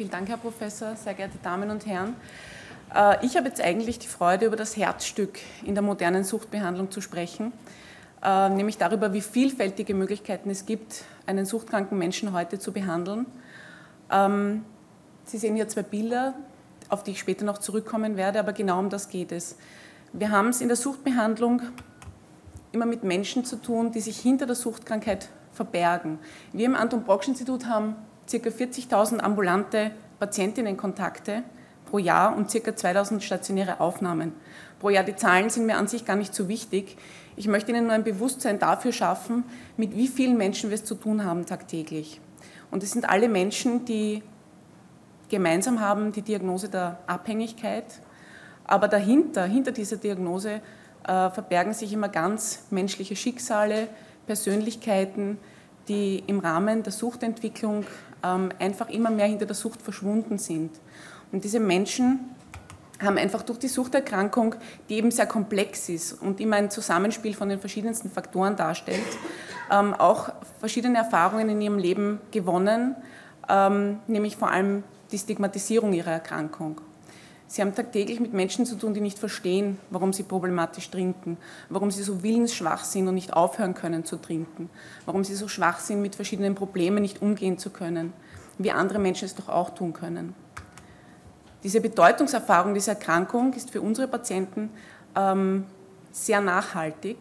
Vielen Dank, Herr Professor, sehr geehrte Damen und Herren. Äh, ich habe jetzt eigentlich die Freude, über das Herzstück in der modernen Suchtbehandlung zu sprechen, äh, nämlich darüber, wie vielfältige Möglichkeiten es gibt, einen suchtkranken Menschen heute zu behandeln. Ähm, Sie sehen hier zwei Bilder, auf die ich später noch zurückkommen werde, aber genau um das geht es. Wir haben es in der Suchtbehandlung immer mit Menschen zu tun, die sich hinter der Suchtkrankheit verbergen. Wir im Anton Brocksch Institut haben ca. 40.000 ambulante Patientinnenkontakte pro Jahr und ca. 2000 stationäre Aufnahmen pro Jahr. Die Zahlen sind mir an sich gar nicht so wichtig. Ich möchte Ihnen nur ein Bewusstsein dafür schaffen, mit wie vielen Menschen wir es zu tun haben tagtäglich. Und es sind alle Menschen, die gemeinsam haben die Diagnose der Abhängigkeit, aber dahinter, hinter dieser Diagnose, äh, verbergen sich immer ganz menschliche Schicksale, Persönlichkeiten, die im Rahmen der Suchtentwicklung einfach immer mehr hinter der Sucht verschwunden sind. Und diese Menschen haben einfach durch die Suchterkrankung, die eben sehr komplex ist und immer ein Zusammenspiel von den verschiedensten Faktoren darstellt, ähm, auch verschiedene Erfahrungen in ihrem Leben gewonnen, ähm, nämlich vor allem die Stigmatisierung ihrer Erkrankung. Sie haben tagtäglich mit Menschen zu tun, die nicht verstehen, warum sie problematisch trinken, warum sie so willensschwach sind und nicht aufhören können zu trinken, warum sie so schwach sind, mit verschiedenen Problemen nicht umgehen zu können, wie andere Menschen es doch auch tun können. Diese Bedeutungserfahrung dieser Erkrankung ist für unsere Patienten ähm, sehr nachhaltig,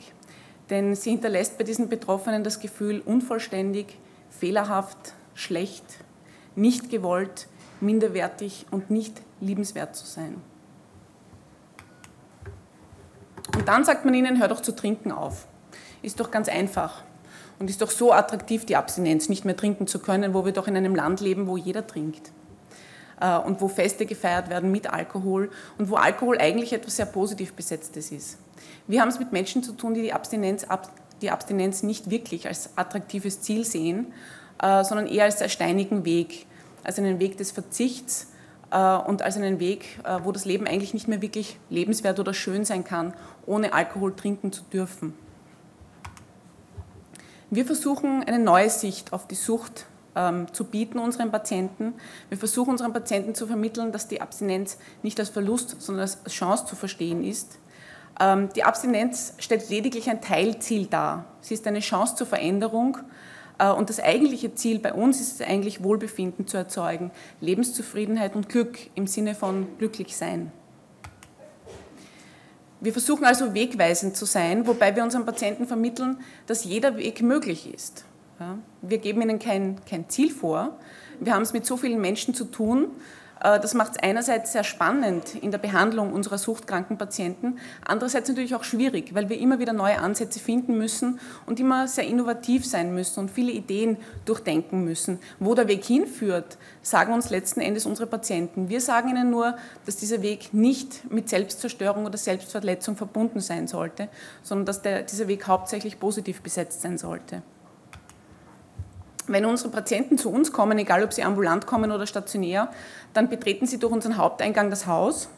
denn sie hinterlässt bei diesen Betroffenen das Gefühl, unvollständig, fehlerhaft, schlecht, nicht gewollt, minderwertig und nicht liebenswert zu sein. Und dann sagt man ihnen, hör doch zu trinken auf. Ist doch ganz einfach. Und ist doch so attraktiv, die Abstinenz, nicht mehr trinken zu können, wo wir doch in einem Land leben, wo jeder trinkt. Äh, und wo Feste gefeiert werden mit Alkohol und wo Alkohol eigentlich etwas sehr positiv Besetztes ist. Wir haben es mit Menschen zu tun, die die Abstinenz, die Abstinenz nicht wirklich als attraktives Ziel sehen, äh, sondern eher als sehr steinigen Weg, als einen Weg des Verzichts, äh, und als einen Weg, äh, wo das Leben eigentlich nicht mehr wirklich lebenswert oder schön sein kann, ohne Alkohol trinken zu dürfen. Wir versuchen eine neue Sicht auf die Sucht ähm, zu bieten unseren Patienten. Wir versuchen unseren Patienten zu vermitteln, dass die Abstinenz nicht als Verlust, sondern als Chance zu verstehen ist. Ähm, die Abstinenz stellt lediglich ein Teilziel dar. Sie ist eine Chance zur Veränderung und das eigentliche Ziel bei uns ist es eigentlich, Wohlbefinden zu erzeugen, Lebenszufriedenheit und Glück im Sinne von glücklich sein. Wir versuchen also wegweisend zu sein, wobei wir unseren Patienten vermitteln, dass jeder Weg möglich ist. Wir geben ihnen kein, kein Ziel vor. Wir haben es mit so vielen Menschen zu tun, äh, das macht es einerseits sehr spannend in der Behandlung unserer suchtkranken Patienten, andererseits natürlich auch schwierig, weil wir immer wieder neue Ansätze finden müssen und immer sehr innovativ sein müssen und viele Ideen durchdenken müssen. Wo der Weg hinführt, sagen uns letzten Endes unsere Patienten. Wir sagen ihnen nur, dass dieser Weg nicht mit Selbstzerstörung oder Selbstverletzung verbunden sein sollte, sondern dass der, dieser Weg hauptsächlich positiv besetzt sein sollte. Wenn unsere Patienten zu uns kommen, egal ob sie ambulant kommen oder stationär, dann betreten sie durch unseren Haupteingang das Haus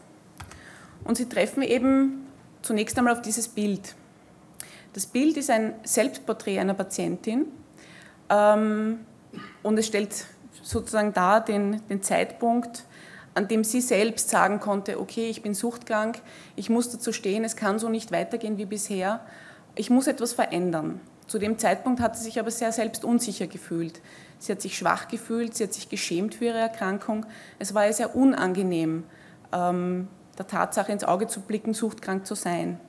und sie treffen eben zunächst einmal auf dieses Bild. Das Bild ist ein Selbstporträt einer Patientin ähm, und es stellt sozusagen dar den, den Zeitpunkt, an dem sie selbst sagen konnte, okay, ich bin suchtkrank, ich muss dazu stehen, es kann so nicht weitergehen wie bisher, ich muss etwas verändern. Zu dem Zeitpunkt hat sie sich aber sehr selbst unsicher gefühlt. Sie hat sich schwach gefühlt, sie hat sich geschämt für ihre Erkrankung. Es war ihr sehr unangenehm, ähm, der Tatsache ins Auge zu blicken, suchtkrank zu sein.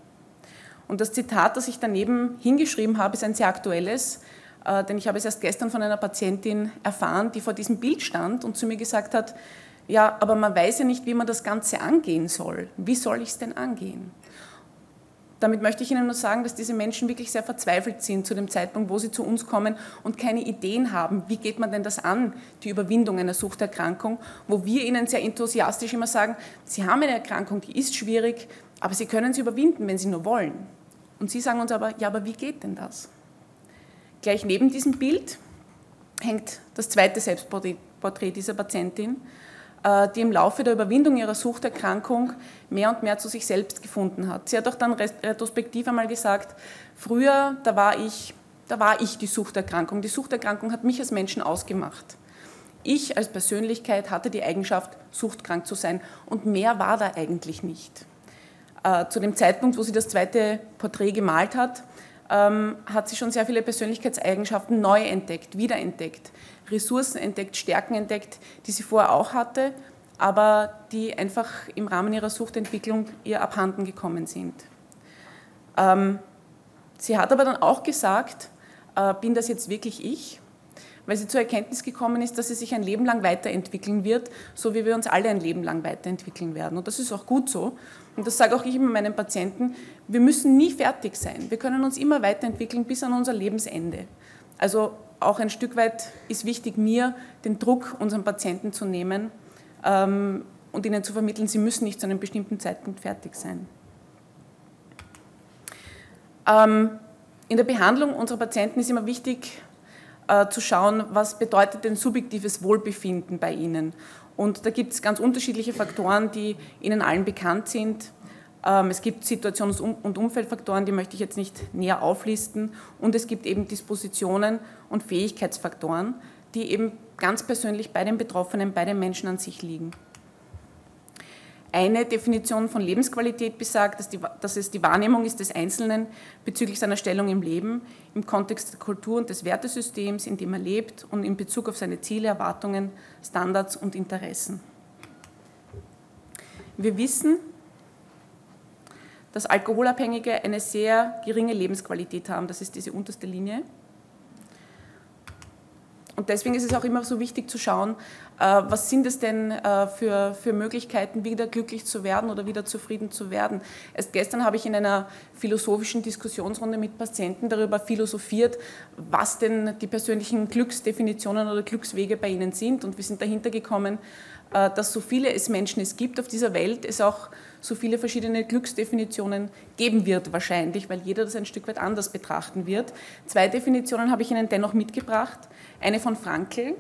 Und das Zitat, das ich daneben hingeschrieben habe, ist ein sehr aktuelles, äh, denn ich habe es erst gestern von einer Patientin erfahren, die vor diesem Bild stand und zu mir gesagt hat, ja, aber man weiß ja nicht, wie man das Ganze angehen soll. Wie soll ich es denn angehen? Damit möchte ich Ihnen nur sagen, dass diese Menschen wirklich sehr verzweifelt sind zu dem Zeitpunkt, wo sie zu uns kommen und keine Ideen haben, wie geht man denn das an, die Überwindung einer Suchterkrankung, wo wir ihnen sehr enthusiastisch immer sagen, Sie haben eine Erkrankung, die ist schwierig, aber Sie können sie überwinden, wenn Sie nur wollen. Und Sie sagen uns aber, ja, aber wie geht denn das? Gleich neben diesem Bild hängt das zweite Selbstporträt dieser Patientin, die im Laufe der Überwindung ihrer Suchterkrankung mehr und mehr zu sich selbst gefunden hat. Sie hat auch dann retrospektiv einmal gesagt, früher, da war ich, da war ich die Suchterkrankung. Die Suchterkrankung hat mich als Menschen ausgemacht. ich als Persönlichkeit hatte die Eigenschaft, suchtkrank zu sein und mehr war da eigentlich nicht. Äh, zu dem Zeitpunkt, wo sie das zweite Porträt gemalt hat, ähm, hat sie schon sehr viele Persönlichkeitseigenschaften neu entdeckt, wiederentdeckt, Ressourcen entdeckt, Stärken entdeckt, die sie vorher auch hatte, aber die einfach im Rahmen ihrer Suchtentwicklung ihr abhanden gekommen sind. Ähm, sie hat aber dann auch gesagt, äh, bin das jetzt wirklich ich? Weil sie zur Erkenntnis gekommen ist, dass sie sich ein Leben lang weiterentwickeln wird, so wie wir uns alle ein Leben lang weiterentwickeln werden. Und das ist auch gut so. Und das sage auch ich immer meinen Patienten, wir müssen nie fertig sein. Wir können uns immer weiterentwickeln bis an unser Lebensende. Also auch ein Stück weit ist wichtig, mir den Druck unseren Patienten zu nehmen ähm, und ihnen zu vermitteln, sie müssen nicht zu einem bestimmten Zeitpunkt fertig sein. Ähm, in der Behandlung unserer Patienten ist immer wichtig äh, zu schauen, was bedeutet denn subjektives Wohlbefinden bei ihnen. Und da gibt es ganz unterschiedliche Faktoren, die Ihnen allen bekannt sind. Ähm, es gibt Situations- und Umfeldfaktoren, die möchte ich jetzt nicht näher auflisten. Und es gibt eben Dispositionen und Fähigkeitsfaktoren, die eben ganz persönlich bei den Betroffenen, bei den Menschen an sich liegen. Eine Definition von Lebensqualität besagt, dass, die, dass, es die Wahrnehmung ist des Einzelnen bezüglich seiner Stellung im Leben, im Kontext der Kultur und des Wertesystems, in dem er lebt und in Bezug auf seine Ziele, Erwartungen, Standards und Interessen. Wir wissen, dass Alkoholabhängige eine sehr geringe Lebensqualität haben. Das ist diese unterste Linie. Und deswegen ist es auch immer so wichtig zu schauen, äh, was sind es denn äh, für, für Möglichkeiten, wieder glücklich zu werden oder wieder zufrieden zu werden. Erst gestern habe ich in einer philosophischen Diskussionsrunde mit Patienten darüber philosophiert, was denn die persönlichen Glücksdefinitionen oder Glückswege bei ihnen sind. Und wir sind dahinter gekommen, äh, dass so viele es Menschen es gibt auf dieser Welt, es auch so viele verschiedene Glücksdefinitionen geben wird wahrscheinlich, weil jeder das ein Stück weit anders betrachten wird. Zwei Definitionen habe ich Ihnen dennoch mitgebracht. Eine von Frankl.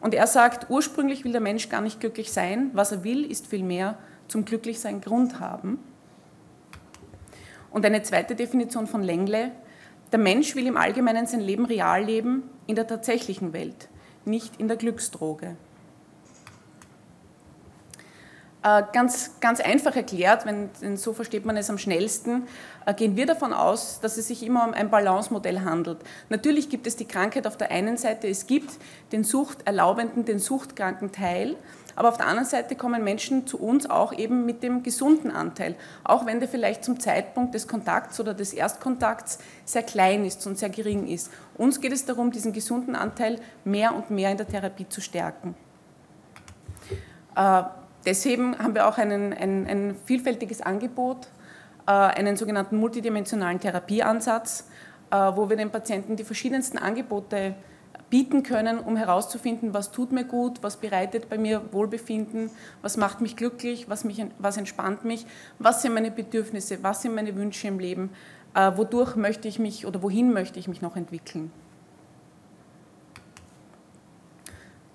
Und er sagt, ursprünglich will der Mensch gar nicht glücklich sein. Was er will, ist vielmehr zum Glücklichsein Grund haben. Und eine zweite Definition von Lengle. Der Mensch will im Allgemeinen sein Leben real leben, in der tatsächlichen Welt, nicht in der Glücksdroge. Äh, ganz, ganz einfach erklärt, wenn, denn so versteht man es am schnellsten, äh, gehen wir davon aus, dass es sich immer um ein Balance-Modell handelt. Natürlich gibt es die Krankheit auf der einen Seite, es gibt den suchterlaubenden, den suchtkranken Teil, aber auf der anderen Seite kommen Menschen zu uns auch eben mit dem gesunden Anteil, auch wenn der vielleicht zum Zeitpunkt des Kontakts oder des Erstkontakts sehr klein ist und sehr gering ist. Uns geht es darum, diesen gesunden Anteil mehr und mehr in der Therapie zu stärken. Äh, Deswegen haben wir auch einen, ein, ein vielfältiges Angebot, äh, einen sogenannten multidimensionalen Therapieansatz, äh, wo wir den Patienten die verschiedensten Angebote bieten können, um herauszufinden, was tut mir gut, was bereitet bei mir Wohlbefinden, was macht mich glücklich, was, mich, was entspannt mich, was sind meine Bedürfnisse, was sind meine Wünsche im Leben, äh, wodurch möchte ich mich oder wohin möchte ich mich noch entwickeln.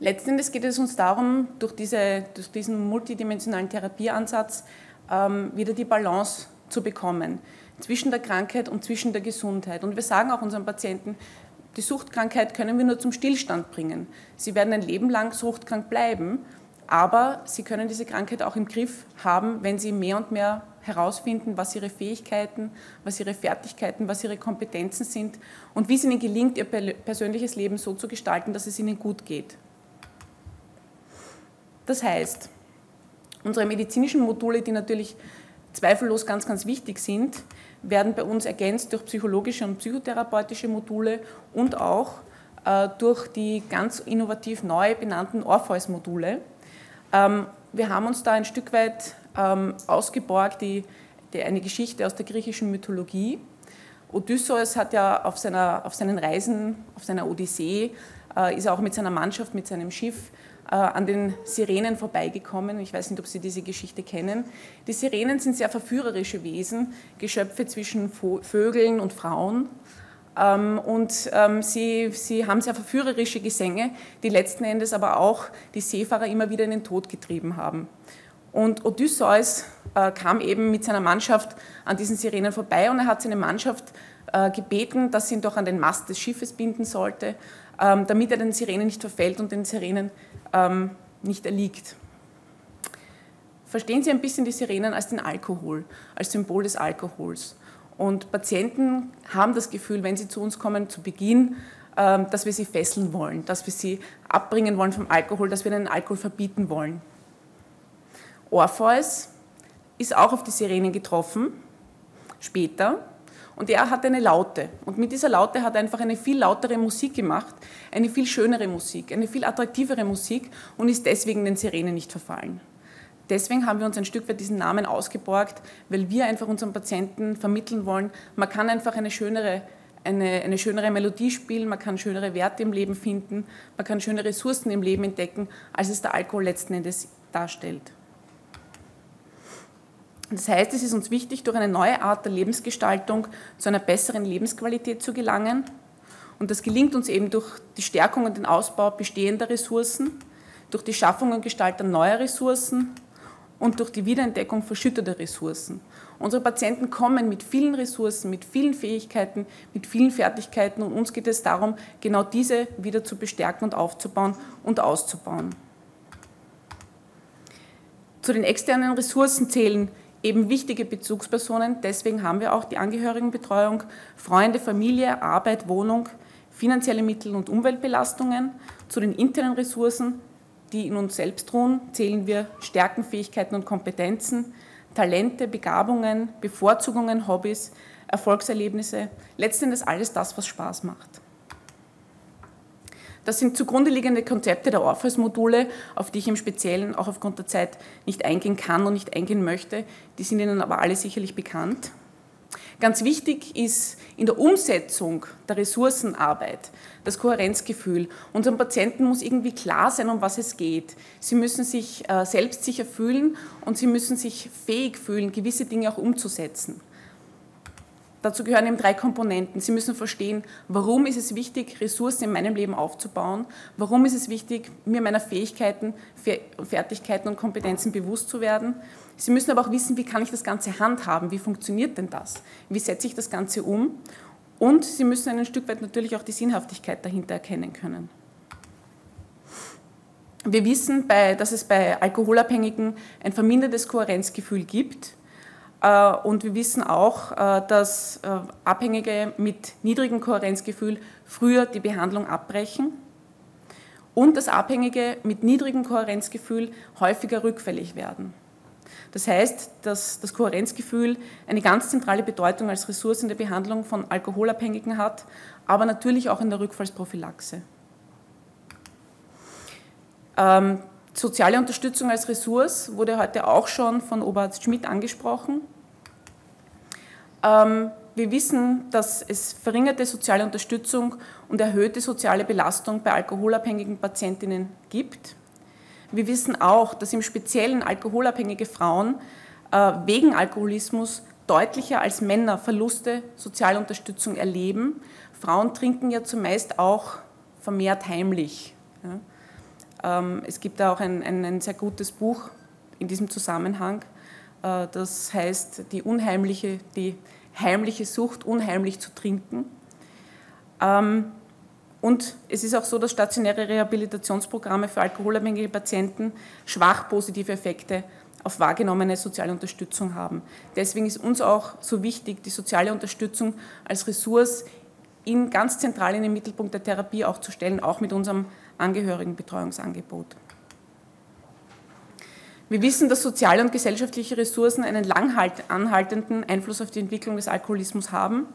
Letztendlich geht es uns darum, durch, diese, durch diesen multidimensionalen Therapieansatz ähm, wieder die Balance zu bekommen zwischen der Krankheit und zwischen der Gesundheit. Und wir sagen auch unseren Patienten, die Suchtkrankheit können wir nur zum Stillstand bringen. Sie werden ein Leben lang suchtkrank bleiben, aber sie können diese Krankheit auch im Griff haben, wenn sie mehr und mehr herausfinden, was ihre Fähigkeiten, was ihre Fertigkeiten, was ihre Kompetenzen sind und wie es ihnen gelingt, ihr persönliches Leben so zu gestalten, dass es ihnen gut geht. Das heißt, unsere medizinischen Module, die natürlich zweifellos ganz, ganz wichtig sind, werden bei uns ergänzt durch psychologische und psychotherapeutische Module und auch äh, durch die ganz innovativ neu benannten Orpheus-Module. Ähm, wir haben uns da ein Stück weit ähm, ausgeborgt, die, die, eine Geschichte aus der griechischen Mythologie. Odysseus hat ja auf, seiner, auf seinen Reisen, auf seiner Odyssee, äh, ist er auch mit seiner Mannschaft, mit seinem Schiff an den Sirenen vorbeigekommen. Ich weiß nicht, ob Sie diese Geschichte kennen. Die Sirenen sind sehr verführerische Wesen, Geschöpfe zwischen Vögeln und Frauen. Ähm, und ähm, sie, sie haben sehr verführerische Gesänge, die letzten Endes aber auch die Seefahrer immer wieder in den Tod getrieben haben. Und Odysseus äh, kam eben mit seiner Mannschaft an diesen Sirenen vorbei und er hat seine Mannschaft äh, gebeten, dass sie ihn doch an den Mast des Schiffes binden sollte, ähm, damit er den Sirenen nicht verfällt und den Sirenen ähm, nicht erliegt. Verstehen Sie ein bisschen die Sirenen als den Alkohol, als Symbol des Alkohols. Und Patienten haben das Gefühl, wenn sie zu uns kommen, zu Beginn, ähm, dass wir sie fesseln wollen, dass wir sie abbringen wollen vom Alkohol, dass wir den Alkohol verbieten wollen. Orpheus ist auch auf die Sirenen getroffen, später, und er hat eine Laute. Und mit dieser Laute hat er einfach eine viel lautere Musik gemacht, eine viel schönere Musik, eine viel attraktivere Musik und ist deswegen den Sirenen nicht verfallen. Deswegen haben wir uns ein Stück weit diesen Namen ausgeborgt, weil wir einfach unseren Patienten vermitteln wollen, man kann einfach eine schönere, eine, eine schönere Melodie spielen, man kann schönere Werte im Leben finden, man kann schöne Ressourcen im Leben entdecken, als es der Alkohol letzten Endes darstellt. Das heißt, es ist uns wichtig, durch eine neue Art der Lebensgestaltung zu einer besseren Lebensqualität zu gelangen. Und das gelingt uns eben durch die Stärkung und den Ausbau bestehender Ressourcen, durch die Schaffung und Gestaltung neuer Ressourcen und durch die Wiederentdeckung verschütteter Ressourcen. Unsere Patienten kommen mit vielen Ressourcen, mit vielen Fähigkeiten, mit vielen Fertigkeiten und uns geht es darum, genau diese wieder zu bestärken und aufzubauen und auszubauen. Zu den externen Ressourcen zählen eben wichtige Bezugspersonen. Deswegen haben wir auch die Angehörigenbetreuung, Freunde, Familie, Arbeit, Wohnung, finanzielle Mittel und Umweltbelastungen. Zu den internen Ressourcen die in uns selbst ruhen, zählen wir Stärken, Fähigkeiten und Kompetenzen, Talente, Begabungen, Bevorzugungen, Hobbys, Erfolgserlebnisse, letztendlich alles das, was Spaß macht. Das sind zugrunde liegende Konzepte der Orpheus-Module, auf die ich im Speziellen auch aufgrund der Zeit nicht eingehen kann und nicht eingehen möchte. Die sind Ihnen aber alle sicherlich bekannt. Ganz wichtig ist in der Umsetzung der Ressourcenarbeit das Kohärenzgefühl. Unseren Patienten muss irgendwie klar sein, um was es geht. Sie müssen sich äh, selbstsicher fühlen und sie müssen sich fähig fühlen, gewisse Dinge auch umzusetzen. Dazu gehören eben drei Komponenten. Sie müssen verstehen, warum ist es wichtig, Ressourcen in meinem Leben aufzubauen, warum ist es wichtig, mir meiner Fähigkeiten, Fertigkeiten und Kompetenzen bewusst zu werden. Sie müssen aber auch wissen, wie kann ich das Ganze handhaben, wie funktioniert denn das, wie setze ich das Ganze um und Sie müssen ein Stück weit natürlich auch die Sinnhaftigkeit dahinter erkennen können. Wir wissen, dass es bei Alkoholabhängigen ein vermindertes Kohärenzgefühl gibt und wir wissen auch, äh, dass äh, Abhängige mit niedrigem Kohärenzgefühl früher die Behandlung abbrechen und dass Abhängige mit niedrigem Kohärenzgefühl häufiger rückfällig werden. Das heißt, dass das Kohärenzgefühl eine ganz zentrale Bedeutung als Ressource in der Behandlung von Alkoholabhängigen hat, aber natürlich auch in der Rückfallsprophylaxe. Ähm, Soziale Unterstützung als Ressource wurde heute auch schon von Oberarzt Schmidt angesprochen. Ähm, wir wissen, dass es verringerte soziale Unterstützung und erhöhte soziale Belastung bei alkoholabhängigen Patientinnen gibt. Wir wissen auch, dass im Speziellen alkoholabhängige Frauen äh, wegen Alkoholismus deutlicher als Männer Verluste sozialer Unterstützung erleben. Frauen trinken ja zumeist auch vermehrt heimlich. Ja. Ähm, es gibt da auch ein, ein, ein, sehr gutes Buch in diesem Zusammenhang, äh, das heißt die unheimliche, die heimliche Sucht, unheimlich zu trinken. Ähm, und es ist auch so, dass stationäre Rehabilitationsprogramme für alkoholabhängige Patienten schwach positive Effekte auf wahrgenommene soziale Unterstützung haben. Deswegen ist uns auch so wichtig, die soziale Unterstützung als Ressource in ganz zentral in den Mittelpunkt der Therapie auch zu stellen, auch mit unserem Angehörigenbetreuungsangebot. Wir wissen, dass soziale und gesellschaftliche Ressourcen einen lang anhaltenden Einfluss auf die Entwicklung des Alkoholismus haben.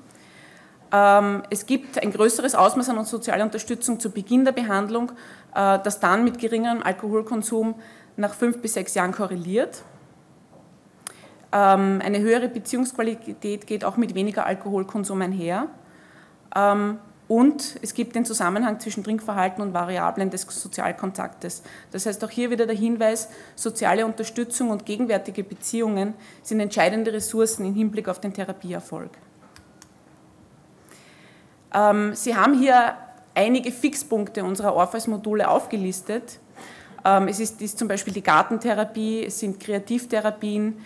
Ähm, es gibt ein größeres Ausmaß an sozialer Unterstützung zu Beginn der Behandlung, äh, das dann mit geringerem Alkoholkonsum nach fünf bis sechs Jahren korreliert. Ähm, eine höhere Beziehungsqualität geht auch mit weniger Alkoholkonsum einher. Und es gibt den Zusammenhang zwischen Trinkverhalten und Variablen des Sozialkontaktes. Das heißt auch hier wieder der Hinweis, soziale Unterstützung und gegenwärtige Beziehungen sind entscheidende Ressourcen im Hinblick auf den Therapieerfolg. Ähm, Sie haben hier einige Fixpunkte unserer Orpheus-Module aufgelistet. Ähm, es ist, ist zum Beispiel die Gartentherapie, es sind Kreativtherapien,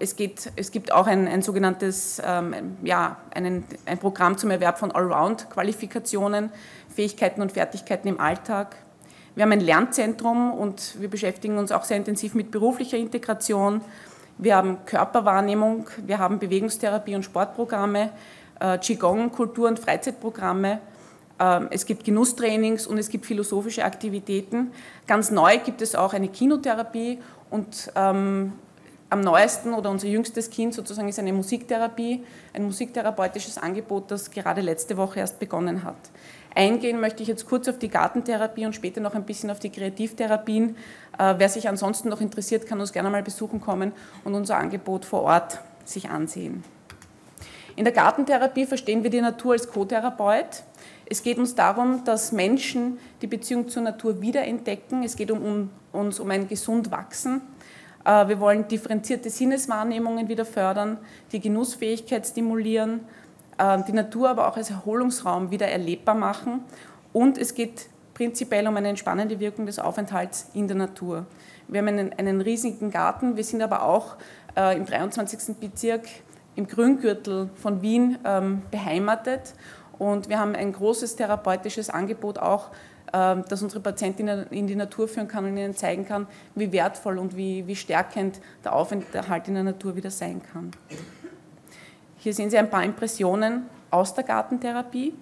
es, geht, es gibt auch ein, ein sogenanntes ähm, ja, einen, ein Programm zum Erwerb von Allround-Qualifikationen, Fähigkeiten und Fertigkeiten im Alltag. Wir haben ein Lernzentrum und wir beschäftigen uns auch sehr intensiv mit beruflicher Integration. Wir haben Körperwahrnehmung, wir haben Bewegungstherapie und Sportprogramme, äh, Qigong, Kultur- und Freizeitprogramme. Ähm, es gibt Genusstrainings und es gibt philosophische Aktivitäten. Ganz neu gibt es auch eine Kinotherapie und ähm, am neuesten oder unser jüngstes Kind sozusagen ist eine Musiktherapie, ein musiktherapeutisches Angebot, das gerade letzte Woche erst begonnen hat. Eingehen möchte ich jetzt kurz auf die Gartentherapie und später noch ein bisschen auf die Kreativtherapien. Äh, wer sich ansonsten noch interessiert, kann uns gerne mal besuchen kommen und unser Angebot vor Ort sich ansehen. In der Gartentherapie verstehen wir die Natur als Co-Therapeut. Es geht uns darum, dass Menschen die Beziehung zur Natur wiederentdecken. Es geht um, uns um ein gesund Wachsen. Äh, wir wollen differenzierte Sinneswahrnehmungen wieder fördern, die Genussfähigkeit stimulieren, äh, die Natur aber auch als Erholungsraum wieder erlebbar machen. Und es geht prinzipiell um eine entspannende Wirkung des Aufenthalts in der Natur. Wir haben einen, einen riesigen Garten, wir sind aber auch äh, im 23. Bezirk im Grüngürtel von Wien ähm, beheimatet und wir haben ein großes therapeutisches Angebot auch, das unsere Patientinnen in die Natur führen kann und ihnen zeigen kann, wie wertvoll und wie, wie stärkend der Aufenthalt in der Natur wieder sein kann. Hier sehen Sie ein paar Impressionen aus der Gartentherapie.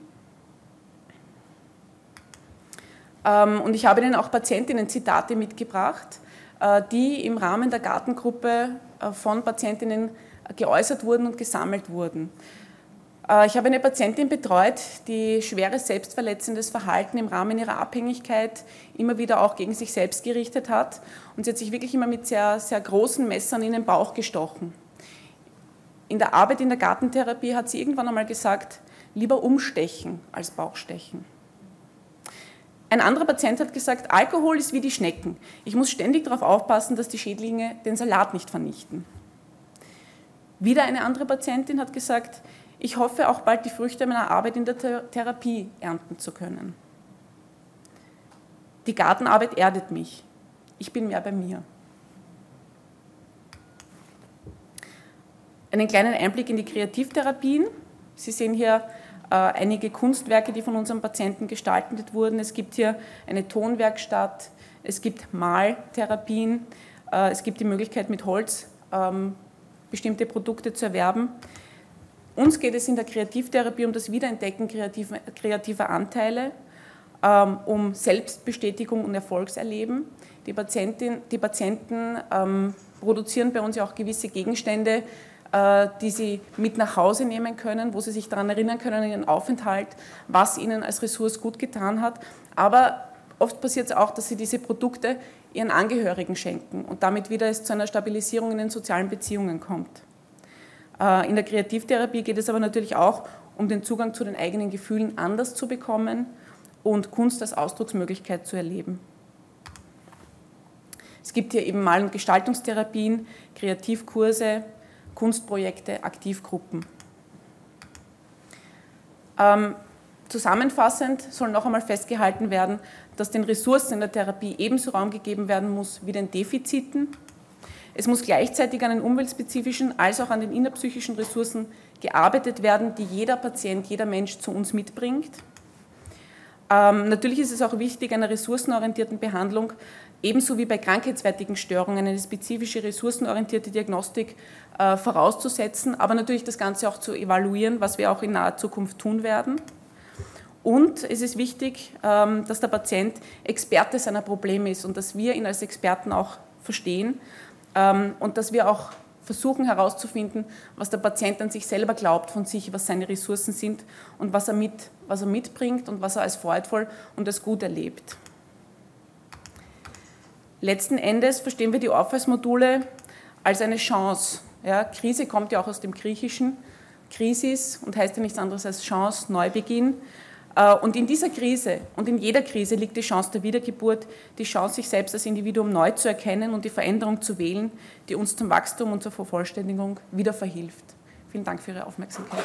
Ähm, und ich habe Ihnen auch Patientinnen-Zitate mitgebracht, äh, die im Rahmen der Gartengruppe äh, von Patientinnen geäußert wurden und gesammelt wurden. Äh, ich habe eine Patientin betreut, die schweres selbstverletzendes Verhalten im Rahmen ihrer Abhängigkeit immer wieder auch gegen sich selbst gerichtet hat. Und sie hat sich wirklich immer mit sehr, sehr großen Messern in den Bauch gestochen. In der Arbeit in der Gartentherapie hat sie irgendwann einmal gesagt, lieber umstechen als Bauchstechen. Ein anderer Patient hat gesagt, Alkohol ist wie die Schnecken. Ich muss ständig darauf aufpassen, dass die Schädlinge den Salat nicht vernichten. Wieder eine andere Patientin hat gesagt, ich hoffe auch bald die Früchte meiner Arbeit in der Therapie ernten zu können. Die Gartenarbeit erdet mich. Ich bin mehr bei mir. Einen kleinen Einblick in die Kreativtherapien. Sie sehen hier äh, einige Kunstwerke, die von unseren Patienten gestaltet wurden. Es gibt hier eine Tonwerkstatt, es gibt Maltherapien, äh, es gibt die Möglichkeit mit Holz ähm, bestimmte Produkte zu erwerben. Uns geht es in der Kreativtherapie um das Wiederentdecken kreativer, Anteile, ähm, um Selbstbestätigung und Erfolgserleben. Die, Patientin, die Patienten ähm, produzieren bei uns ja auch gewisse Gegenstände, äh, die sie mit nach Hause nehmen können, wo sie sich daran erinnern können, ihren Aufenthalt, was ihnen als Ressource gut getan hat. Aber oft passiert es auch, dass sie diese Produkte ihren Angehörigen schenken und damit wieder es zu einer Stabilisierung in den sozialen Beziehungen kommt. Äh, in der Kreativtherapie geht es aber natürlich auch um den Zugang zu den eigenen Gefühlen anders zu bekommen und Kunst als Ausdrucksmöglichkeit zu erleben. Es gibt hier eben Mal- und Gestaltungstherapien, Kreativkurse, Kunstprojekte, Aktivgruppen. Ähm, zusammenfassend soll noch einmal festgehalten werden, dass den Ressourcen in der Therapie ebenso Raum gegeben werden muss wie den Defiziten es muss gleichzeitig an den umweltspezifischen als auch an den innerpsychischen Ressourcen gearbeitet werden, die jeder Patient, jeder Mensch zu uns mitbringt. Ähm, natürlich ist es auch wichtig, einer ressourcenorientierten Behandlung ebenso wie bei krankheitswertigen Störungen eine spezifische ressourcenorientierte Diagnostik äh, vorauszusetzen, aber natürlich das Ganze auch zu evaluieren, was wir auch in naher Zukunft tun werden. Und es ist wichtig, ähm, dass der Patient Experte seiner Probleme ist und dass wir ihn als Experten auch verstehen und dass wir auch versuchen herauszufinden, was der Patient an sich selber glaubt von sich, was seine Ressourcen sind und was er, mit, was er mitbringt und was er als freudvoll und als gut erlebt. Letzten Endes verstehen wir die Orpheus-Module als eine Chance. Ja, Krise kommt ja auch aus dem Griechischen. Krisis und heißt ja nichts anderes als Chance, Neubeginn. Äh, und in dieser Krise und in jeder Krise liegt die Chance der Wiedergeburt, die Chance, sich selbst als Individuum neu zu erkennen und die Veränderung zu wählen, die uns zum Wachstum und zur Vervollständigung wieder verhilft. Vielen Dank für Ihre Aufmerksamkeit.